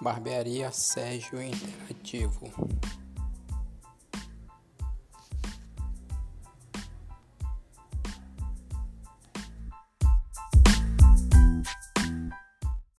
Barbearia Sérgio Interativo